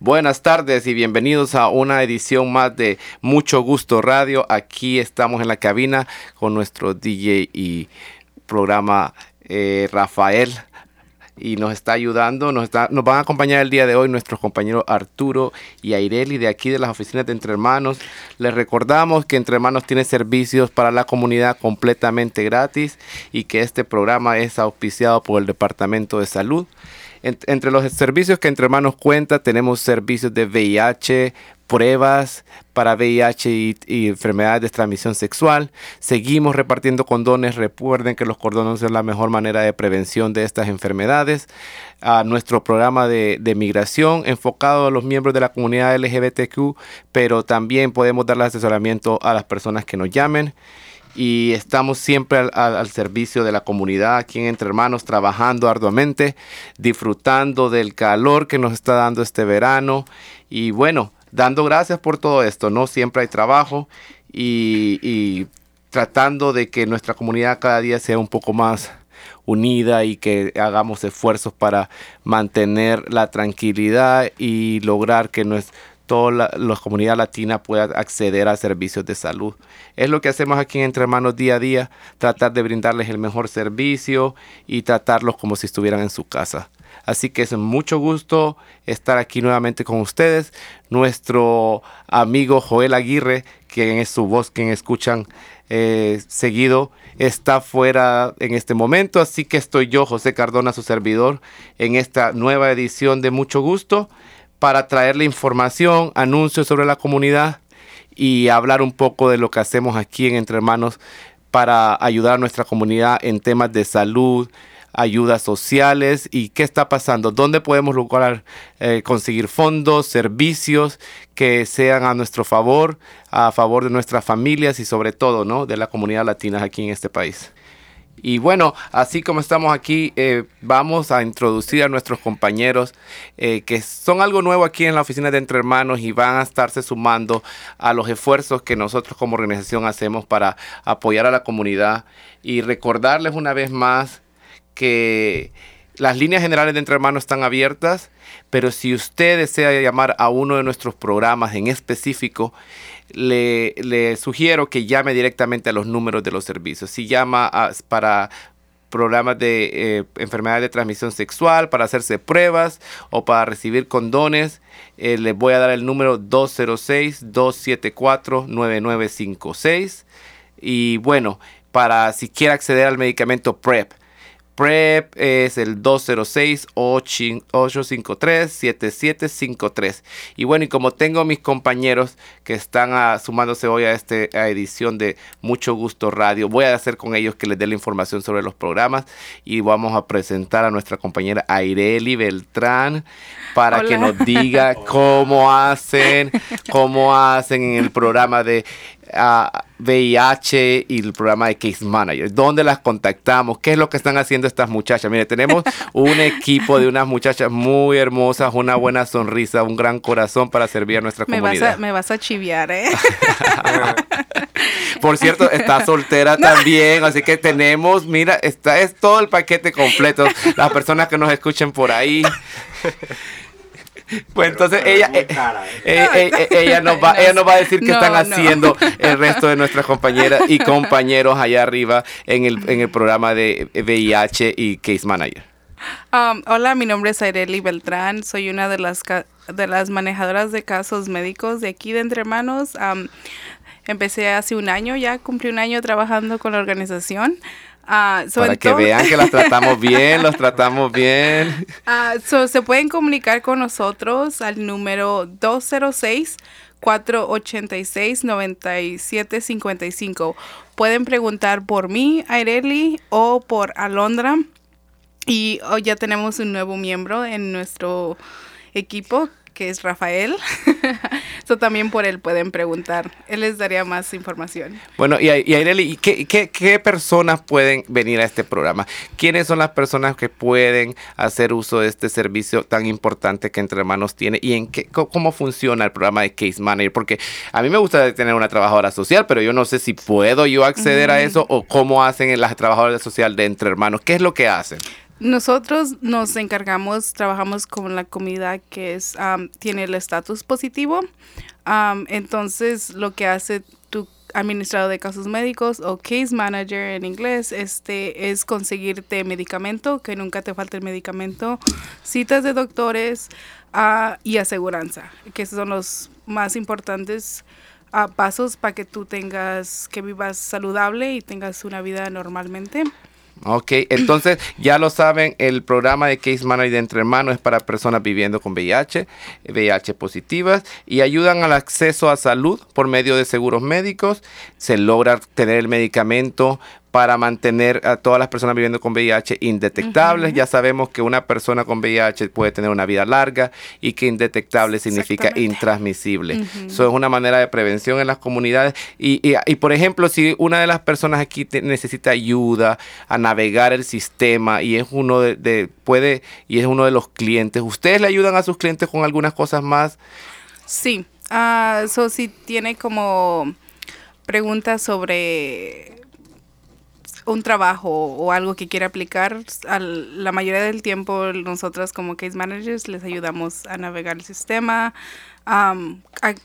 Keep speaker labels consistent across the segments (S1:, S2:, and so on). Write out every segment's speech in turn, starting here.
S1: Buenas tardes y bienvenidos a una edición más de Mucho Gusto Radio. Aquí estamos en la cabina con nuestro DJ y programa eh, Rafael y nos está ayudando, nos, nos van a acompañar el día de hoy nuestros compañeros Arturo y Aireli de aquí de las oficinas de Entre Hermanos. Les recordamos que Entre Hermanos tiene servicios para la comunidad completamente gratis y que este programa es auspiciado por el Departamento de Salud entre los servicios que Entre Hermanos cuenta, tenemos servicios de VIH, pruebas para VIH y, enfermedades de transmisión sexual. Seguimos repartiendo condones. Recuerden que los condones son la mejor manera de prevención de estas enfermedades. A nuestro programa de, de, migración enfocado a los miembros de la comunidad LGBTQ, pero también podemos darle asesoramiento a las personas que nos llamen y estamos siempre al, servicio de la comunidad aquí en Entre Hermanos, trabajando arduamente, disfrutando del calor que nos está dando este verano y bueno, dando gracias por todo esto, ¿no? Siempre hay trabajo y, y tratando de que nuestra comunidad cada día sea un poco más unida y que hagamos esfuerzos para mantener la tranquilidad y lograr que nuestra toda la, comunidad latina pueda acceder a servicios de salud. Es lo que hacemos aquí en Entre Hermanos día a día, tratar de brindarles el mejor servicio y tratarlos como si estuvieran en su casa. Así que es mucho gusto estar aquí nuevamente con ustedes. Nuestro amigo Joel Aguirre, quien es su voz, quien escuchan eh, seguido, está fuera en este momento. Así que estoy yo, José Cardona, su servidor, en esta nueva edición de Mucho Gusto para traerle información, anuncios sobre la comunidad y hablar un poco de lo que hacemos aquí en Entre Hermanos para ayudar a nuestra comunidad en temas de salud, ayudas sociales y qué está pasando, dónde podemos lograr eh, conseguir fondos, servicios que sean a nuestro favor, a favor de nuestras familias y sobre todo ¿no? de la comunidad latina aquí en este país. Y bueno, así como estamos aquí, eh, vamos a introducir a nuestros compañeros eh, que son algo nuevo aquí en la oficina de Entre Hermanos y van a estarse sumando a los esfuerzos que nosotros como organización hacemos para apoyar a la comunidad. Y recordarles una vez más que las líneas generales de Entre Hermanos están abiertas, pero si usted desea llamar a uno de nuestros programas en específico, le, sugiero que llame directamente a los números de los servicios. Si llama para programas de eh, enfermedades de transmisión sexual, para hacerse pruebas o para recibir condones, eh, les voy a dar el número 206-274-9956. Y bueno, para si quiere acceder al medicamento PrEP, PrEP es el 206-853-7753. Y bueno, y como tengo mis compañeros que están ah, sumándose hoy a esta edición de Mucho Gusto Radio, voy a hacer con ellos que les dé la información sobre los programas y vamos a presentar a nuestra compañera Aireli Beltrán para que nos diga cómo hacen, cómo hacen en el programa de a VIH y el programa de Case Manager. ¿Dónde las contactamos? ¿Qué es lo que están haciendo estas muchachas? Mire, tenemos un equipo de unas muchachas muy hermosas, una buena sonrisa, un gran corazón para servir a nuestra comunidad.
S2: me vas a chiviar, ¿eh?
S1: Por cierto, está soltera también, así que tenemos, mira, está es todo el paquete completo. Las personas que nos escuchen por ahí. Pues entonces ella, eh, ella, nos va, ella nos va a decir qué están haciendo el resto de nuestras compañeras y compañeros allá arriba en el, en el programa de VIH y Case Manager.
S2: Um, hola, mi nombre es Aireli Beltrán, soy una de las, de las manejadoras de casos médicos de aquí de Entre Hermanos. Um, empecé hace un año, ya cumplí un año trabajando con la organización.
S1: Ah, Para que vean que las tratamos bien, los tratamos bien.
S2: Ah, se pueden comunicar con nosotros al número 206 486 9755. Pueden preguntar por mí, Aireli, o por Alondra. Y hoy ya tenemos un nuevo miembro en nuestro equipo que es Rafael. Eso también por él pueden preguntar. Él les daría más información.
S1: Bueno, y, y ¿qué, qué, personas pueden venir a este programa? ¿Quiénes son las personas que pueden hacer uso de este servicio tan importante que Entre Hermanos tiene? ¿Y en qué, cómo funciona el programa de Case Manager? Porque a mí me gusta tener una trabajadora social, pero yo no sé si puedo yo acceder a eso o cómo hacen las trabajadoras sociales de Entre Hermanos. ¿Qué es lo que hacen?
S2: Nosotros nos encargamos, trabajamos con la comunidad que es, tiene el estatus positivo. entonces, lo que hace tu administrador de casos médicos o case manager en inglés este es conseguirte medicamento, que nunca te falte el medicamento, citas de doctores uh, y aseguranza, que son los más importantes uh, pasos para que tú tengas, que vivas saludable y tengas una vida normalmente.
S1: Ok, entonces ya lo saben, el programa de Case Manager de Entre Hermanos es para personas viviendo con VIH, VIH positivas y ayudan al acceso a salud por medio de seguros médicos. Se logra tener el medicamento para mantener a todas las personas viviendo con VIH indetectables. Ya sabemos que una persona con VIH puede tener una vida larga y que indetectable significa intransmisible. Eso es una manera de prevención en las comunidades. Y, y, por ejemplo, si una de las personas aquí necesita ayuda a navegar el sistema y es uno de, puede y es uno de los clientes, ¿ustedes le ayudan a sus clientes con algunas cosas más?
S2: Sí. Uh, si tiene como preguntas sobre un trabajo o algo que quiere aplicar, la mayoría del tiempo nosotros como case managers les ayudamos a navegar el sistema. a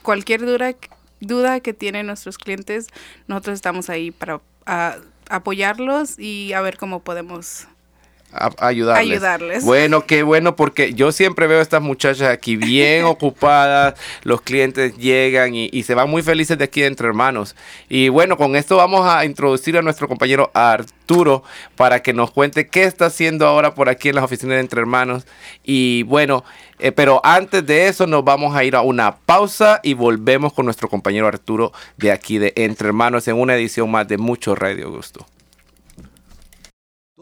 S2: cualquier duda, duda que tienen nuestros clientes, nosotros estamos ahí para apoyarlos y a ver cómo podemos
S1: ayudarles. Bueno, qué bueno, porque yo siempre veo a estas muchachas aquí bien ocupadas, los clientes llegan y, se van muy felices de aquí entre hermanos. Y bueno, con esto vamos a introducir a nuestro compañero Arturo para que nos cuente qué está haciendo ahora por aquí en las oficinas de entre hermanos. Y bueno, eh, pero antes de eso nos vamos a ir a una pausa y volvemos con nuestro compañero Arturo de aquí de Entre Hermanos en una edición más de Mucho Radio Gusto.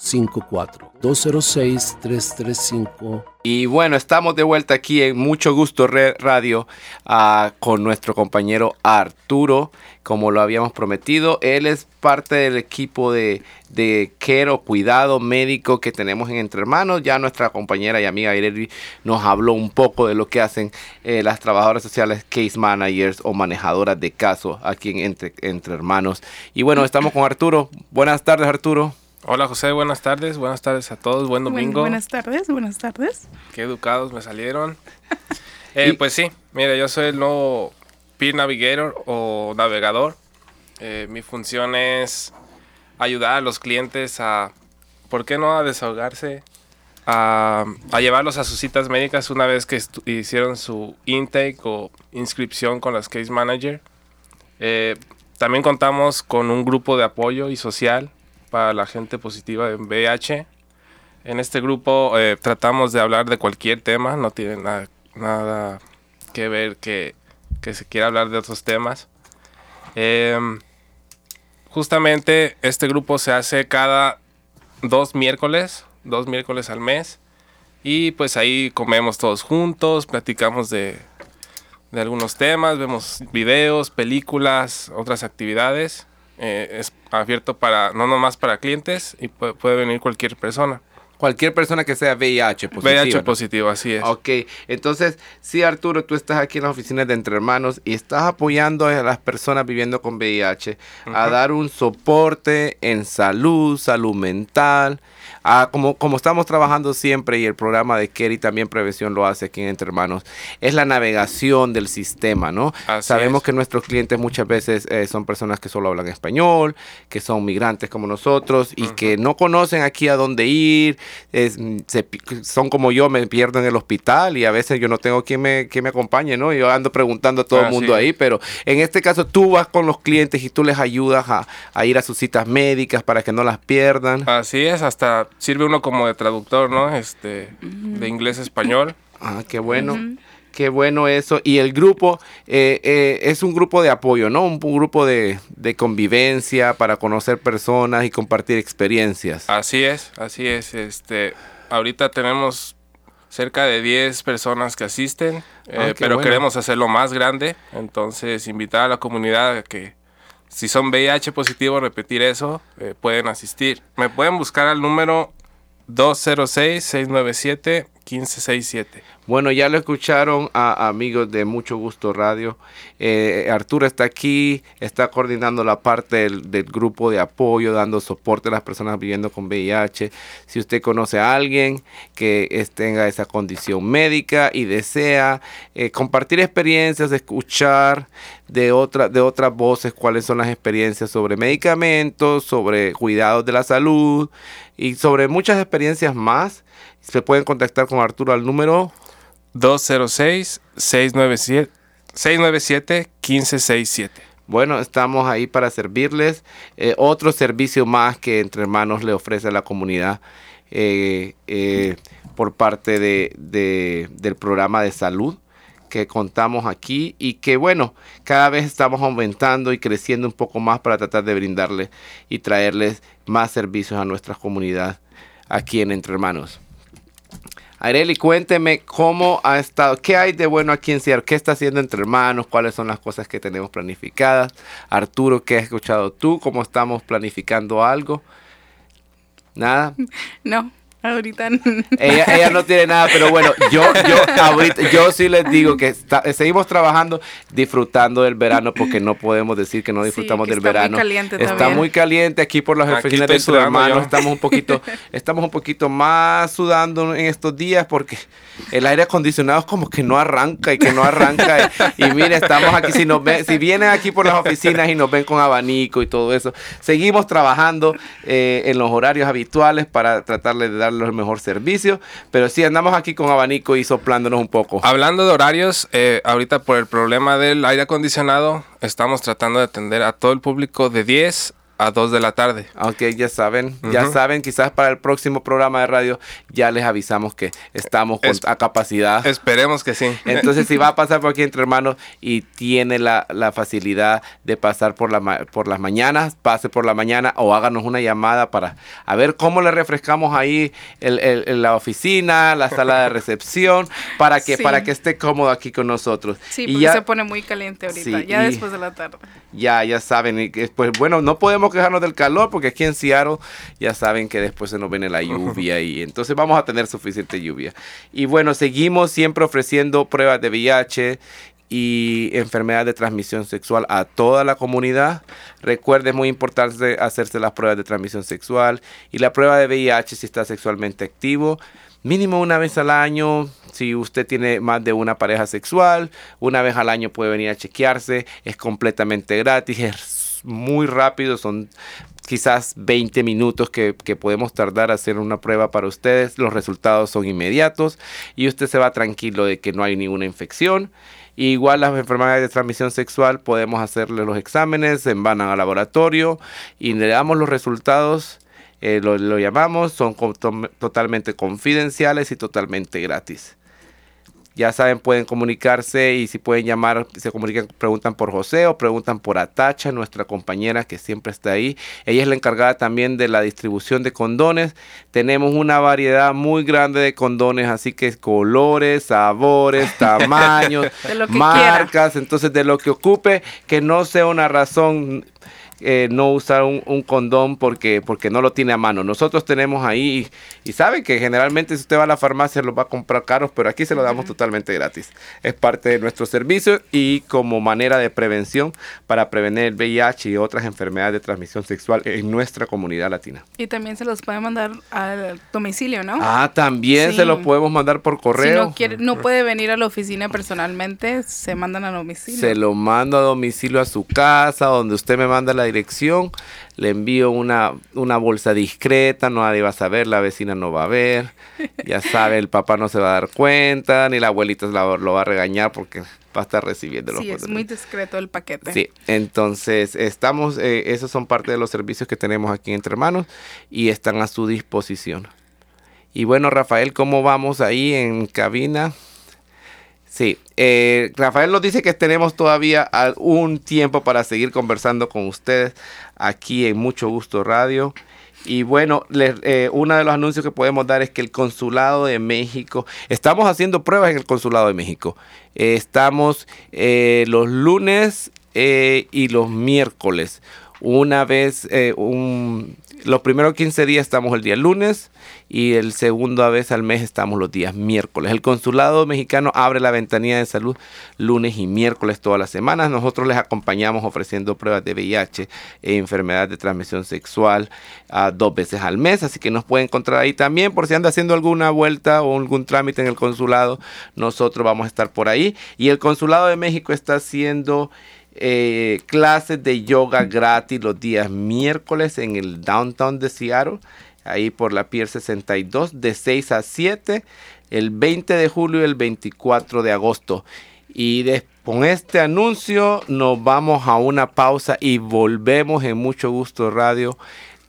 S3: 54 206 335
S1: y bueno, estamos de vuelta aquí en Mucho Gusto Radio uh, con nuestro compañero Arturo, como lo habíamos prometido. Él es parte del equipo de, de cuidado médico que tenemos en Entre Hermanos. Ya nuestra compañera y amiga Irene nos habló un poco de lo que hacen eh, las trabajadoras sociales, case managers o manejadoras de casos aquí en Entre, Entre Hermanos. Y bueno, estamos con Arturo. Buenas tardes, Arturo.
S4: Hola José, buenas tardes, buenas tardes a todos, buen domingo.
S2: buenas tardes, buenas tardes.
S4: Qué educados me salieron. Eh, pues sí, mira, yo soy el nuevo Peer Navigator o navegador. Eh, mi función es ayudar a los clientes a, ¿por qué no a desahogarse? A, llevarlos a sus citas médicas una vez que hicieron su intake o inscripción con las Case Manager. Eh, también contamos con un grupo de apoyo y social para la gente positiva en VIH. En este grupo eh, tratamos de hablar de cualquier tema, no tiene nada, que ver que, se quiera hablar de otros temas. Em, justamente este grupo se hace cada dos miércoles, dos miércoles al mes. Y pues ahí comemos todos juntos, platicamos de algunos temas, vemos videos, películas, otras actividades. Eh, es abierto para, no nomás para clientes y puede, venir cualquier persona.
S1: Cualquier persona que sea VIH
S4: positivo. VIH positivo, así es.
S1: Ok, entonces, sí, Arturo, tú estás aquí en las oficinas de Entre Hermanos y estás apoyando a las personas viviendo con VIH a dar un soporte en salud, salud mental, como, como estamos trabajando siempre y el programa de Kerry también Prevención lo hace aquí en Entre Hermanos, es la navegación del sistema, ¿no? Sabemos que nuestros clientes muchas veces eh, son personas que solo hablan español, que son migrantes como nosotros y que no conocen aquí a dónde ir, son como yo, me pierdo en el hospital y a veces yo no tengo quien me, quien me acompañe, ¿no? Yo ando preguntando a todo el mundo ahí, pero en este caso tú vas con los clientes y tú les ayudas a, a ir a sus citas médicas para que no las pierdan.
S4: Así es, hasta sirve uno como de traductor, ¿no? Este, de inglés a español.
S1: Ah, qué bueno. Qué bueno eso. Y el grupo eh, eh, es un grupo de apoyo, ¿no? Un, grupo de, convivencia para conocer personas y compartir experiencias.
S4: Así es, así es. Este, ahorita tenemos cerca de 10 personas que asisten, eh,
S1: Ah, qué
S4: pero
S1: bueno.
S4: queremos hacerlo más grande, entonces invitar a la comunidad a que si son VIH positivo, repetir eso, eh, pueden asistir. Me pueden buscar al número 206-697-1567.
S1: Bueno, ya lo escucharon a amigos de Mucho Gusto Radio. Eh, Arturo está aquí, está coordinando la parte del, grupo de apoyo, dando soporte a las personas viviendo con VIH. Si usted conoce a alguien que tenga esa condición médica y desea eh, compartir experiencias, escuchar de, otra, de otras voces cuáles son las experiencias sobre medicamentos, sobre cuidados de la salud y sobre muchas experiencias más, se pueden contactar con Arturo al número
S4: 206-697-1567.
S1: Bueno, estamos ahí para servirles. Eh, otro servicio más que Entre Hermanos le ofrece a la comunidad eh, eh, por parte de, de- del programa de salud que contamos aquí y que bueno, cada vez estamos aumentando y creciendo un poco más para tratar de brindarles y traerles más servicios a nuestra comunidad aquí en Entre Hermanos. Areli, cuénteme cómo ha estado, qué hay de bueno aquí en Seattle, qué está haciendo entre hermanos, cuáles son las cosas que tenemos planificadas. Arturo, ¿qué has escuchado tú? ¿Cómo estamos planificando algo? Nada.
S2: No, ahorita
S1: Ella, ella no tiene nada, pero bueno, yo, yo, ahorita, yo sí les digo que está- seguimos trabajando, disfrutando del verano, porque no podemos decir que no
S2: Sí,
S1: disfrutamos
S2: que
S1: del
S2: está muy
S1: verano.
S2: caliente
S1: está
S2: también.
S1: muy caliente aquí por las
S4: Aquí
S1: oficinas de hermanos.
S4: yo.
S1: Estamos un poquito, estamos un poquito más sudando en estos días porque el aire acondicionado es como que no arranca y que no arranca. y, y mire, estamos aquí, si nos ven, si vienen aquí por las oficinas y nos ven con abanico y todo eso, seguimos trabajando eh, en los horarios habituales para tratarle de darles el mejor servicio, pero sí andamos aquí con abanico y soplándonos un poco.
S4: Hablando de horarios, eh, ahorita por el problema del aire acondicionado, estamos tratando de atender a todo el público de 10 a 2 de la tarde.
S1: Aunque ya saben, ya saben, quizás para el próximo programa de radio ya les avisamos que estamos con,
S4: Es-
S1: a capacidad.
S4: Esperemos que sí.
S1: Entonces, si va a pasar por aquí entre hermanos y tiene la, la facilidad de pasar por, la, ma- por las mañanas, pase por la mañana o háganos una llamada para a ver cómo le refrescamos ahí el- el- el- la oficina, la sala de recepción, para que,
S2: Sí.
S1: para que esté cómodo aquí con nosotros.
S2: Sí,
S1: y
S2: porque
S1: ya,
S2: se pone muy caliente ahorita,
S1: Sí,
S2: ya
S1: y-
S2: después de la tarde.
S1: ya, ya saben, y que, pues bueno, no podemos quejarnos del calor porque aquí en Seattle ya saben que después se nos viene la lluvia y entonces vamos a tener suficiente lluvia. Y bueno, seguimos siempre ofreciendo pruebas de VIH y enfermedades de transmisión sexual a toda la comunidad. Recuerde, es muy importante hacerse las pruebas de transmisión sexual y la prueba de VIH si está sexualmente activo. Mínimo una vez al año, si usted tiene más de una pareja sexual, una vez al año puede venir a chequearse, es completamente gratis, es muy rápido, son quizás 20 minutos que, podemos tardar a hacer una prueba para ustedes, los resultados son inmediatos y usted se va tranquilo de que no hay ninguna infección. Igual las enfermedades de transmisión sexual podemos hacerle los exámenes, se van al laboratorio y le damos los resultados eh, lo, llamamos, son totalmente confidenciales y totalmente gratis. Ya saben, pueden comunicarse y si pueden llamar, se comunican, preguntan por José o preguntan por Atacha, nuestra compañera que siempre está ahí. Ella es la encargada también de la distribución de condones. Tenemos una variedad muy grande de condones, así que colores, sabores, tamaños,
S2: De lo que
S1: marcas. Entonces, de lo que ocupe, que no sea una razón eh, no usar un, un condón porque, porque no lo tiene a mano. Nosotros tenemos ahí, y, y saben que generalmente si usted va a la farmacia los va a comprar caros, pero aquí se lo damos totalmente gratis. Es parte de nuestro servicio y como manera de prevención para prevenir el VIH y otras enfermedades de transmisión sexual en nuestra comunidad latina.
S2: Y también se los puede mandar al domicilio, ¿no?
S1: Ah, también
S2: Sí.
S1: se lo podemos mandar por
S2: si
S1: correo.
S2: no, quiere, no puede venir a la oficina personalmente, se mandan a domicilio.
S1: Se lo mando a domicilio a su casa, donde usted me manda la dirección. Le envío una, una bolsa discreta, nadie va a saber, la vecina no va a ver. Ya sabe, el papá no se va a dar cuenta, ni la abuelita la- lo va a regañar porque va a estar recibiendo los
S2: Sí, es muy discreto el paquete.
S1: Sí, entonces estamos, eh, esos son parte de los servicios que tenemos aquí entre manos y están a su disposición. Y bueno, Rafael, ¿cómo vamos ahí en cabina? Sí, eh, Rafael nos dice que tenemos todavía un tiempo para seguir conversando con ustedes aquí en Mucho Gusto Radio. Y bueno, eh, uno de los anuncios que podemos dar es que el Consulado de México, estamos haciendo pruebas en el Consulado de México. Eh, estamos eh, los lunes y los miércoles. Una vez, un, los primeros 15 días estamos el día lunes y el segundo vez al mes estamos los días miércoles. El consulado mexicano abre la ventanilla de salud lunes y miércoles todas las semanas. Nosotros les acompañamos ofreciendo pruebas de VIH e enfermedad de transmisión sexual uh, dos veces al mes, así que nos pueden encontrar ahí también por si anda haciendo alguna vuelta o algún trámite en el consulado. Nosotros vamos a estar por ahí y el consulado de México está haciendo eh, clases de yoga gratis los días miércoles en el downtown de Seattle, ahí por la Pier 62, de 6 a 7, el 20 de julio y el 24 de agosto. Y con este anuncio nos vamos a una pausa y volvemos en mucho gusto radio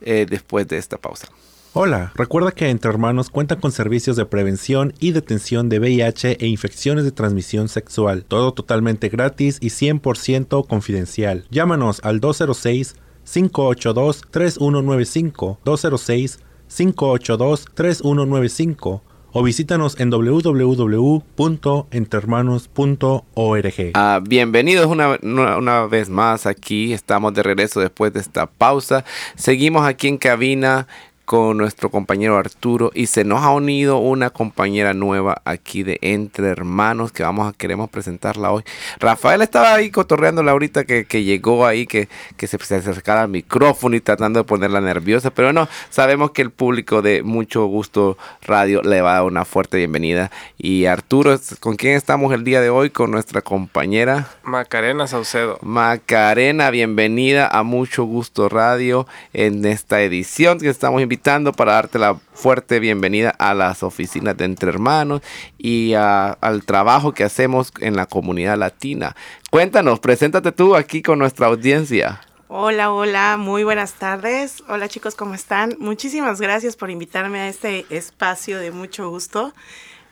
S1: eh, después de esta pausa.
S5: Hola, recuerda que Entre Hermanos cuenta con servicios de prevención y detención de VIH e infecciones de transmisión sexual, todo totalmente gratis y 100% confidencial. Llámanos al 206 582 3195 206 582 3195 o visítanos en www.entrehermanos.org.
S1: Ah, bienvenidos una, una, vez más aquí. Estamos de regreso después de esta pausa. Seguimos aquí en cabina con nuestro compañero Arturo y se nos ha unido una compañera nueva aquí de Entre Hermanos que vamos a queremos presentarla hoy. Rafael estaba ahí cotorreándola ahorita que, que llegó ahí, que, que se, se acercara al micrófono y tratando de ponerla nerviosa, pero no, sabemos que el público de Mucho Gusto Radio le va a dar una fuerte bienvenida. Y Arturo, ¿con quién estamos el día de hoy? Con nuestra compañera
S4: Macarena Saucedo.
S1: Macarena, bienvenida a Mucho Gusto Radio en esta edición que estamos invitando para darte la fuerte bienvenida a las oficinas de Entre Hermanos y al trabajo que hacemos en la comunidad latina. Cuéntanos, preséntate tú aquí con nuestra audiencia.
S6: Hola, hola, muy buenas tardes. Hola chicos, ¿cómo están? Muchísimas gracias por invitarme a este espacio de mucho gusto.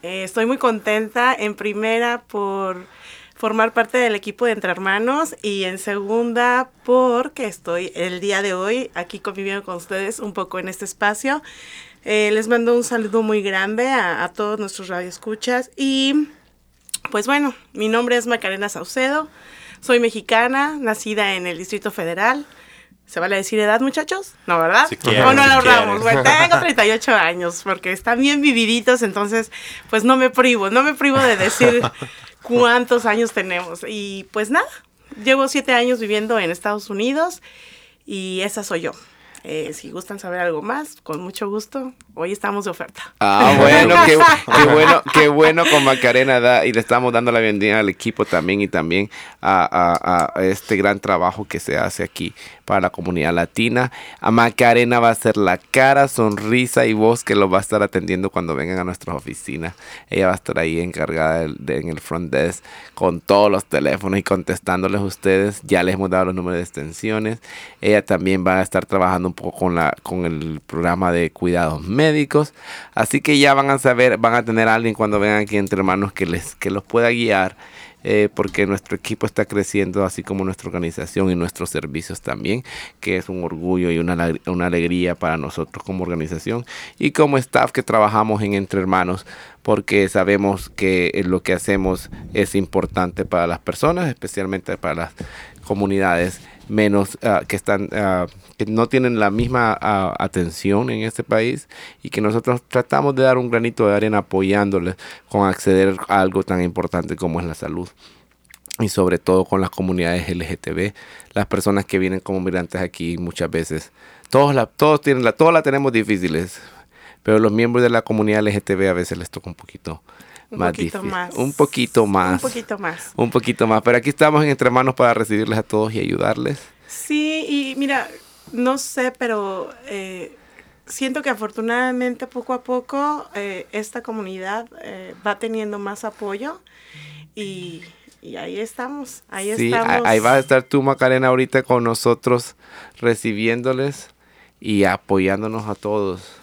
S6: Eh, estoy muy contenta en primera por formar parte del equipo de Entre Hermanos y en segunda porque estoy el día de hoy aquí conviviendo con ustedes un poco en este espacio. Eh, les mando un saludo muy grande a, a todos nuestros radioescuchas y pues bueno, mi nombre es Macarena Saucedo, soy mexicana, nacida en el Distrito Federal. ¿Se vale decir edad, muchachos? ¿No, verdad? Si no lo ahorramos. Bueno, tengo 38 años porque están bien vividitos, entonces pues no me privo, no me privo de decir cuántos años tenemos. Y pues nada, llevo siete años viviendo en Estados Unidos y esa soy yo. Eh, si gustan saber algo más, con mucho gusto. Hoy estamos de oferta.
S1: Ah, bueno, qué, bueno, qué bueno con Macarena da, y le estamos dando la bienvenida al equipo también y también a, a, este gran trabajo que se hace aquí para la comunidad latina. A Macarena va a ser la cara, sonrisa y voz que lo va a estar atendiendo cuando vengan a nuestras oficinas. Ella va a estar ahí encargada en el front desk con todos los teléfonos y contestándoles a ustedes. Ya les hemos dado los números de extensiones. Ella también va a estar trabajando un poco con el programa de cuidados médicos. Así que ya van a saber, van a tener a alguien cuando vengan aquí entre hermanos que, les, que los pueda guiar. Eh, porque nuestro equipo está creciendo, así como nuestra organización y nuestros servicios también, que es un orgullo y una, una alegría para nosotros como organización y como staff que trabajamos en Entre Hermanos, porque sabemos que lo que hacemos es importante para las personas, especialmente para las comunidades menos ah, que están ah, que no tienen la misma ah, atención en este país y que nosotros tratamos de dar un granito de arena apoyándoles con acceder a algo tan importante como es la salud y sobre todo con las comunidades LGTB, las personas que vienen como migrantes aquí muchas veces, todos la, todos tienen la, todos la tenemos difíciles, pero los miembros de la comunidad LGTB a veces les toca un poquito
S6: un poquito más.
S1: Un poquito más.
S6: Un poquito más.
S1: Un poquito más. Pero aquí estamos en Entre Manos para recibirles a todos y ayudarles.
S6: Sí, y mira, no sé, pero eh, siento que afortunadamente poco a poco eh, esta comunidad eh, va teniendo más apoyo y, ahí estamos, ahí sí, estamos.
S1: Ahí va a estar tú, Macarena, ahorita con nosotros recibiéndoles y apoyándonos a todos.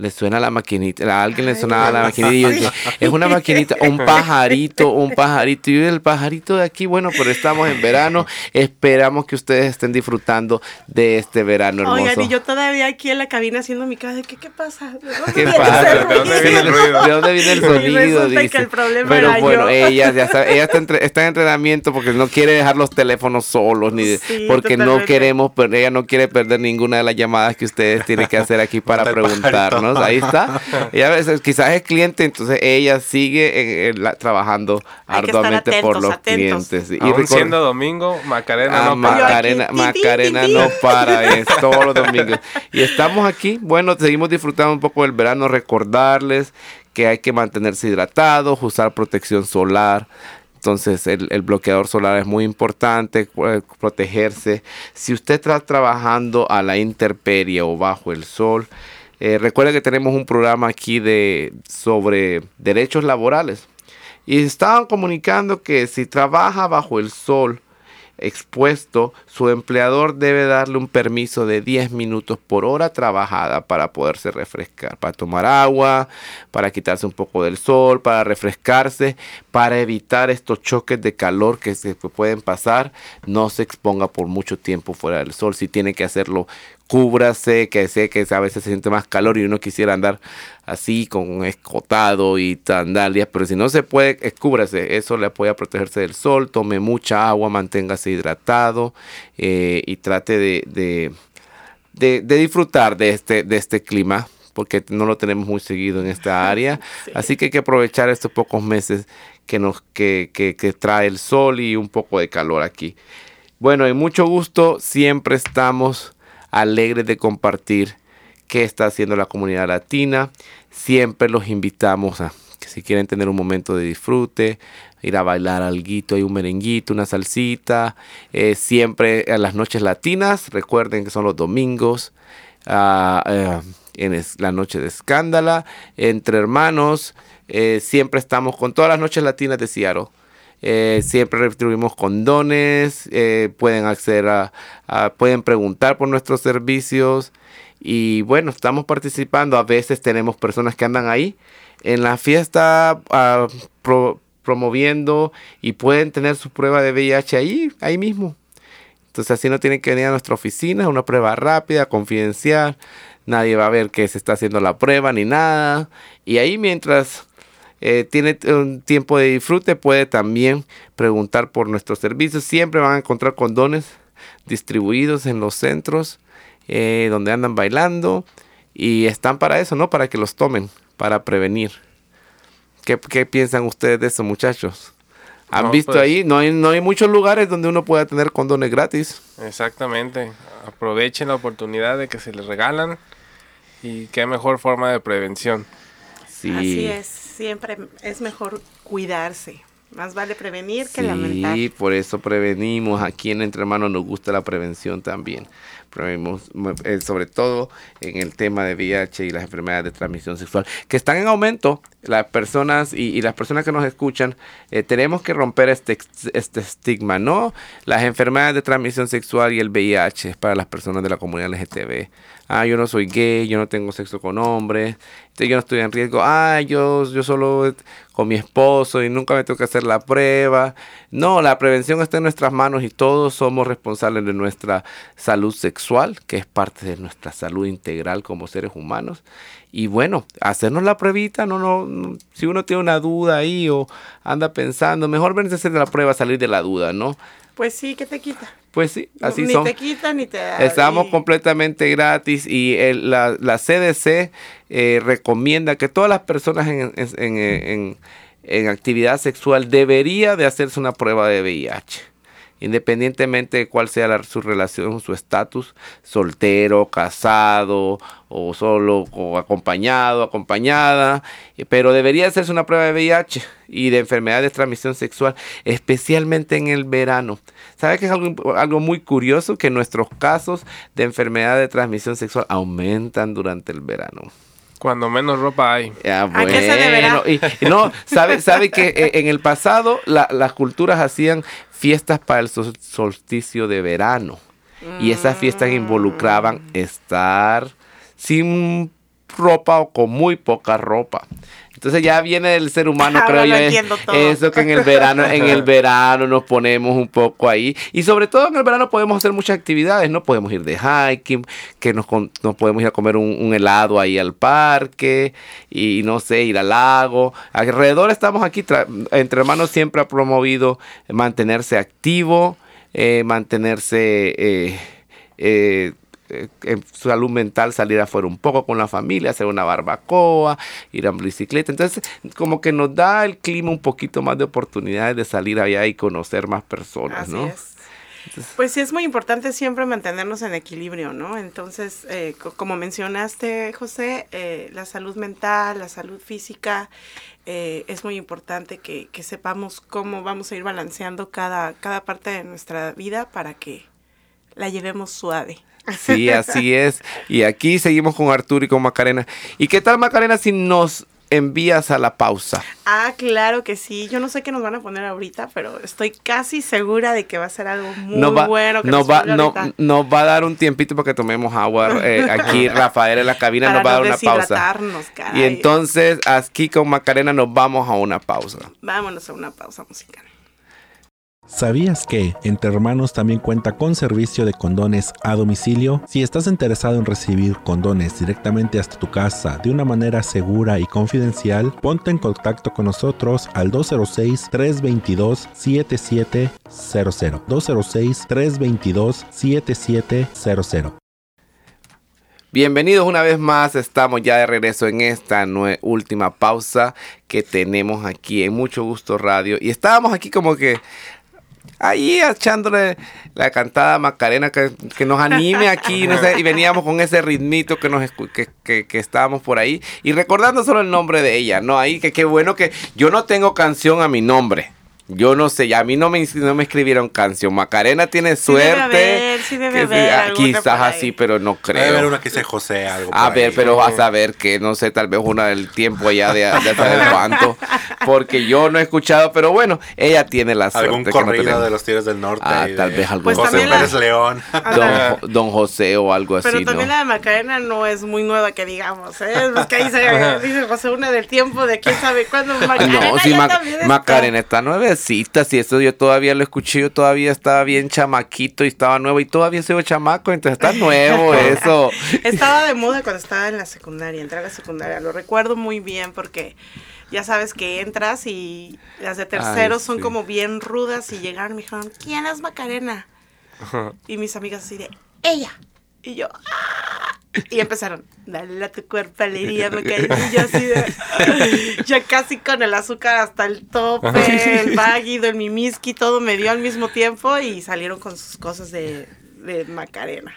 S1: Le suena la maquinita, a alguien le sonaba la maquinita y yo decía, es una maquinita, un pajarito, un pajarito. Y el pajarito de aquí, bueno, pero estamos en verano, esperamos que ustedes estén disfrutando de este verano hermoso.
S6: Oigan, y yo todavía aquí en la cabina haciendo mi casa, ¿qué, qué pasa? ¿De dónde
S1: ¿Qué
S6: viene
S1: pasa?
S4: ¿De dónde viene el
S6: ruido?
S4: ruido?
S1: ¿De dónde viene el
S6: Y
S1: sonido?
S6: resulta que
S1: Dice.
S6: el problema
S1: Pero
S6: era
S1: bueno,
S6: yo.
S1: ella ya sabe, ella está, entre- está en entrenamiento porque no quiere dejar los teléfonos solos, ni
S6: Sí,
S1: porque no queremos, pero ella no quiere perder ninguna de las llamadas que ustedes tienen que hacer aquí para preguntarnos. Ahí está. Ella a veces quizás es cliente, entonces ella sigue en- en la- trabajando
S6: Hay que estar
S1: arduamente por
S6: atentos,
S1: los
S6: atentos.
S1: clientes. Y
S4: Aún siendo domingo, Macarena
S1: Ah,
S4: no para.
S1: Macarena, Macarena no para, es todos los domingos. Y estamos aquí, bueno, seguimos disfrutando un poco del verano, recordarles que hay que mantenerse hidratados, usar protección solar. Entonces el, el bloqueador solar es muy importante, eh, protegerse. Si usted está trabajando a la intemperie o bajo el sol, eh, recuerde que tenemos un programa aquí de, sobre derechos laborales. Y estaban comunicando que si trabaja bajo el sol, expuesto, su empleador debe darle un permiso de 10 minutos por hora trabajada para poderse refrescar, para tomar agua, para quitarse un poco del sol, para refrescarse, para evitar estos choques de calor que se pueden pasar, no se exponga por mucho tiempo fuera del sol, si tiene que hacerlo cúbrase, que sé que a veces se siente más calor y uno quisiera andar así con un escotado y sandalias, pero si no se puede, eh, cúbrase, eso le apoya a protegerse del sol, tome mucha agua, manténgase hidratado eh, y trate de, de, de- de disfrutar de este, de este clima porque no lo tenemos muy seguido en esta área, así que hay que aprovechar estos pocos meses que nos que, que- que trae el sol y un poco de calor aquí. Bueno, en mucho gusto, siempre estamos alegres de compartir qué está haciendo la comunidad latina. Siempre los invitamos a que si quieren tener un momento de disfrute, ir a bailar alguito, hay un merenguito, una salsita. eh, siempre a las noches latinas, recuerden que son los domingos. ah, eh, en la noche de escándala, entre hermanos, eh, siempre estamos con todas las noches latinas de Seattle. Eh, siempre distribuimos condones, eh, pueden acceder a, pueden preguntar por nuestros servicios y bueno, estamos participando, a veces tenemos personas que andan ahí en la fiesta ah, pro- promoviendo y pueden tener su prueba de VIH ahí, ahí mismo. Entonces así no tienen que venir a nuestra oficina, una prueba rápida, confidencial, nadie va a ver que se está haciendo la prueba ni nada. Y ahí mientras eh, tiene un tiempo de disfrute, puede también preguntar por nuestros servicios. Siempre van a encontrar condones distribuidos en los centros eh, donde andan bailando y están para eso, ¿no? Para que los tomen, para prevenir. ¿Qué, qué piensan ustedes de eso, muchachos? ¿Han
S4: No,
S1: visto
S4: pues-
S1: ahí? No hay, no hay muchos lugares donde uno pueda tener condones gratis.
S4: Exactamente. Aprovechen la oportunidad de que se les regalan. Y qué mejor forma de prevención.
S1: Sí.
S6: Así es, siempre es mejor cuidarse. Más vale prevenir que
S1: Sí,
S6: lamentar.
S1: por eso prevenimos. Aquí en Entre Hermanos nos gusta la prevención también. Prevenimos, m- eh, sobre todo en el tema de VIH y las enfermedades de transmisión sexual, que están en aumento. Las personas y, las personas que nos escuchan, eh, tenemos que romper este, este estigma, ¿no? Las enfermedades de transmisión sexual y el VIH es para las personas de la comunidad LGTB. Ah, yo no soy gay, yo no tengo sexo con hombres, entonces yo no estoy en riesgo. Ah, yo, yo solo con mi esposo y nunca me tengo que hacer la prueba. No, la prevención está en nuestras manos y todos somos responsables de nuestra salud sexual, que es parte de nuestra salud integral como seres humanos. Y bueno, hacernos la pruebita, no, no, no, si uno tiene una duda ahí o anda pensando, mejor venirse a hacer la prueba, salir de la duda, ¿no?
S6: Pues sí, ¿qué te quita?
S1: Pues sí, así
S6: ni
S1: son.
S6: te quita ni te da.
S1: Estamos
S6: y-
S1: completamente gratis y el- la, la CDC eh, recomienda que todas las personas en, en- en- en- en actividad sexual debería de hacerse una prueba de VIH. Independientemente de cuál sea la- su relación, su estatus, soltero, casado o solo o acompañado, acompañada, eh, pero debería hacerse una prueba de VIH y de enfermedades de transmisión sexual, especialmente en el verano. ¿Sabe que es algo, algo muy curioso? Que nuestros casos de enfermedad de transmisión sexual aumentan durante el verano.
S4: Cuando menos ropa hay.
S1: Ya,
S6: ¿A qué se deberá?
S1: bueno, y, y no, sabe, sabe que eh, en el pasado la- las culturas hacían fiestas para el sol- solsticio de verano y esas fiestas involucraban estar sin ropa o con muy poca ropa. Entonces ya viene del ser humano,
S6: Ahora
S1: creo yo. es-
S6: entiendo todo.
S1: Eso que en el verano, en el verano nos ponemos un poco ahí. Y sobre todo en el verano podemos hacer muchas actividades, ¿no? Podemos ir de hiking, que nos, con- nos podemos ir a comer un, un helado ahí al parque, y no sé, ir al lago. Alrededor estamos aquí, tra- entre hermanos siempre ha promovido mantenerse activo, eh, mantenerse eh, eh, eh, en salud mental, salir afuera un poco con la familia, hacer una barbacoa, ir en bicicleta. Entonces, como que nos da el clima un poquito más de oportunidades de salir allá y conocer más personas,
S6: Así
S1: ¿no?
S6: es. Pues sí, es muy importante siempre mantenernos en equilibrio, ¿no? Entonces, eh, co- como mencionaste, José, eh, la salud mental, la salud física, eh, es muy importante que, que sepamos cómo vamos a ir balanceando cada, cada parte de nuestra vida para que la llevemos suave.
S1: Sí, así es. Y aquí seguimos con Arturo y con Macarena. ¿Y qué tal, Macarena, si nos envías a la pausa?
S6: Ah, claro que sí. Yo no sé qué nos van a poner ahorita, pero estoy casi segura de que va a ser algo muy
S1: nos va,
S6: bueno. Que
S1: nos,
S6: nos
S1: va, no- nos va a dar un tiempito para que tomemos agua. eh, aquí Rafael en la cabina
S6: Para
S1: nos va a dar
S6: no
S1: una pausa.
S6: caray.
S1: Y entonces aquí con Macarena nos vamos a una pausa.
S6: Vámonos a una pausa musical.
S5: ¿Sabías que Entre Hermanos también cuenta con servicio de condones a domicilio? Si estás interesado en recibir condones directamente hasta tu casa de una manera segura y confidencial, ponte en contacto con nosotros al 206-322-7700. 206-322-7700.
S1: Bienvenidos una vez más, estamos ya de regreso en esta última pausa que tenemos aquí en Mucho Gusto Radio. Y estábamos aquí como que ahí echándole la cantada Macarena que, que nos anime aquí, no sé, y veníamos con ese ritmito que nos que, que, que estábamos por ahí y recordando solo el nombre de ella, ¿no? Ahí que qué bueno que yo no tengo canción a mi nombre. Yo no sé, a mí no me, no me escribieron canción. Macarena tiene
S6: Sí debe
S1: suerte.
S6: haber, sí debe
S1: que
S6: haber
S1: ah, quizás así, pero no creo.
S5: Debe haber una que dice José algo.
S1: A ver,
S5: ahí.
S1: pero vas a ver que no sé, tal vez una del tiempo allá de, de saber cuánto, porque yo no he escuchado, pero bueno, ella tiene la suerte.
S5: Algún
S1: no
S5: corrido de los Tigres del Norte.
S1: Ah, tal vez algún
S6: Pues
S5: José Pérez León.
S1: Don, Don José o algo así,
S6: Pero
S1: ¿no?
S6: también la de Macarena no es muy nueva que digamos, ¿eh? Es que ahí se dice José una del tiempo de quién sabe cuándo. Macarena
S1: No, si
S6: ya
S1: Ma-
S6: también está.
S1: Macarena nuevecita, si eso yo todavía lo escuché, yo todavía estaba bien chamaquito y estaba nuevo y todavía soy chamaco, entonces está nuevo eso.
S6: Estaba de moda cuando estaba en la secundaria, entré a la secundaria. Lo recuerdo muy bien porque ya sabes que entras y las de terceros
S1: Ay,
S6: son
S1: sí.
S6: como bien rudas y llegaron y me dijeron, ¿quién es Macarena? Y mis amigas así de, ella. Y yo, "Ah". Y empezaron, dale a tu cuerpo alegría, Macarena. Y yo así de, ya casi con el azúcar hasta el tope, el váguido, el mimiski, todo me dio al mismo tiempo y salieron con sus cosas de, de Macarena.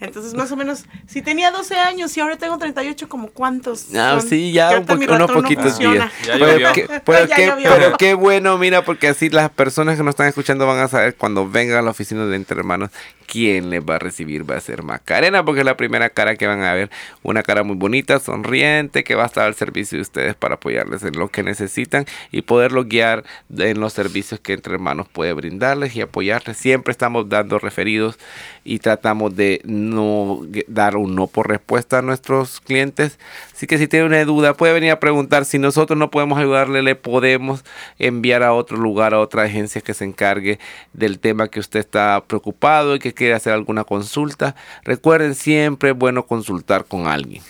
S6: Entonces, más o menos, si tenía 12 años y ahora tengo 38, ¿como cuántos?
S1: Ah,
S6: son?
S1: sí, ya un unos
S6: no
S1: poquitos días.
S4: Ya
S1: pero,
S4: llovió.
S1: qué, pero
S6: Ya
S1: qué-
S6: llovió.
S1: pero qué bueno, mira, porque así las personas que nos están escuchando van a saber cuando vengan a la oficina de Entre Hermanos quién les va a recibir. Va a ser Macarena, porque es la primera cara que van a ver. Una cara muy bonita, sonriente, que va a estar al servicio de ustedes para apoyarles en lo que necesitan y poderlos guiar en los servicios que Entre Hermanos puede brindarles y apoyarles. Siempre estamos dando referidos y tratamos de no dar un no por respuesta a nuestros clientes. Así que si tiene una duda, puede venir a preguntar. Si nosotros no podemos ayudarle, le podemos enviar a otro lugar, a otra agencia que se encargue del tema que usted está preocupado y que quiere hacer alguna consulta. Recuerden, siempre es bueno consultar con alguien.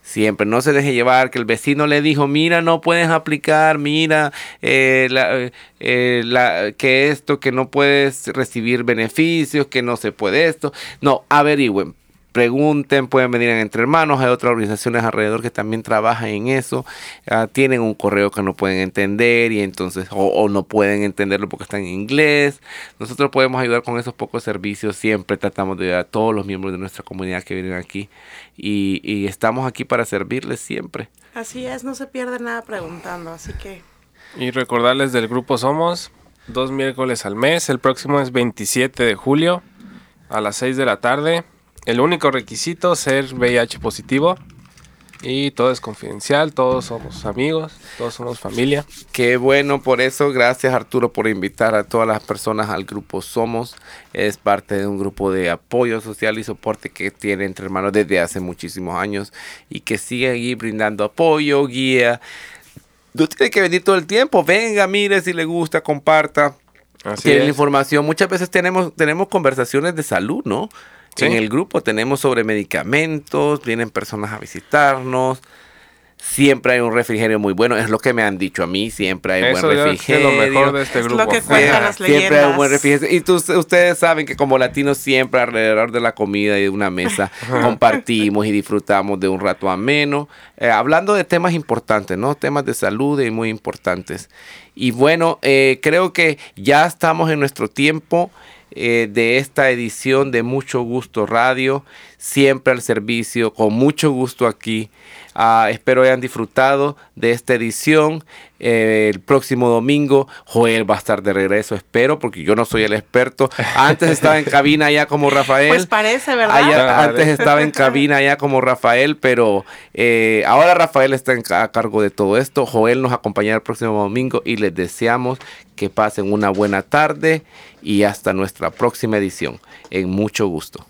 S1: Siempre, no se deje llevar que el vecino le dijo, mira, no puedes aplicar, mira, eh, eh, que esto, que no puedes recibir beneficios, que no se puede esto. No, averigüen, pregunten, pueden venir en Entre Hermanos, hay otras organizaciones alrededor que también trabajan en eso, Ah, tienen un correo que no pueden entender y entonces, o, o no pueden entenderlo porque está en inglés. Nosotros podemos ayudar con esos pocos servicios, siempre tratamos de ayudar a todos los miembros de nuestra comunidad que vienen aquí y, y estamos aquí para servirles siempre.
S6: Así es, no se pierde nada preguntando, así que
S4: Y recordarles del grupo Somos, dos miércoles al mes. El próximo es 27 de julio a las 6 de la tarde. El único requisito ser VIH positivo. Y todo es confidencial, todos somos amigos, todos somos familia.
S1: Qué bueno, por eso gracias Arturo por invitar a todas las personas al grupo Somos. Es parte de un grupo de apoyo social y soporte que tiene entre hermanos desde hace muchísimos años y que sigue ahí brindando apoyo, guía. No tiene que venir todo el tiempo, venga, mire si le gusta, comparta.
S4: Así
S1: tiene la
S4: es.
S1: información. Muchas veces tenemos, tenemos conversaciones de salud, ¿no?
S4: Sí.
S1: En el grupo tenemos sobre medicamentos, vienen personas a visitarnos. Siempre hay un refrigerio muy bueno, es lo que me han dicho a mí, siempre hay
S4: Eso
S1: buen
S4: ya es
S1: refrigerio.
S4: lo mejor de este
S6: Es
S4: grupo.
S6: lo que cuentan las
S1: Siempre hay un buen
S6: leyendas.
S1: refrigerio. Y tú- ustedes saben que como latinos siempre alrededor de la comida y de una mesa compartimos y disfrutamos de un rato ameno, eh, hablando de temas importantes, ¿no? Temas de salud y muy importantes. Y bueno, eh, creo que ya estamos en nuestro tiempo eh, de esta edición de Mucho Gusto Radio, siempre al servicio, con mucho gusto aquí. Ah, espero hayan disfrutado de esta edición. Eh, el próximo domingo Joel va a estar de regreso, espero, porque yo no soy el experto. Antes estaba en cabina ya como Rafael.
S6: Pues parece, ¿verdad?
S1: Allá- antes estaba en cabina ya como Rafael, pero eh, ahora Rafael está en a cargo de todo esto. Joel nos acompañará el próximo domingo y les deseamos que pasen una buena tarde y hasta nuestra próxima edición. En mucho gusto.